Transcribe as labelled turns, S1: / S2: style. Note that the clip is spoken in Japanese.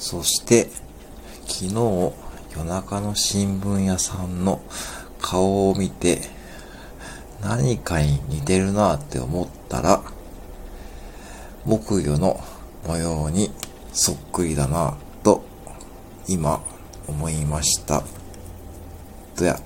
S1: そして、昨日夜中の新聞屋さんの顔を見て、何かに似てるなって思ったら、木魚の模様にそっくりだなと、今思いました。どや。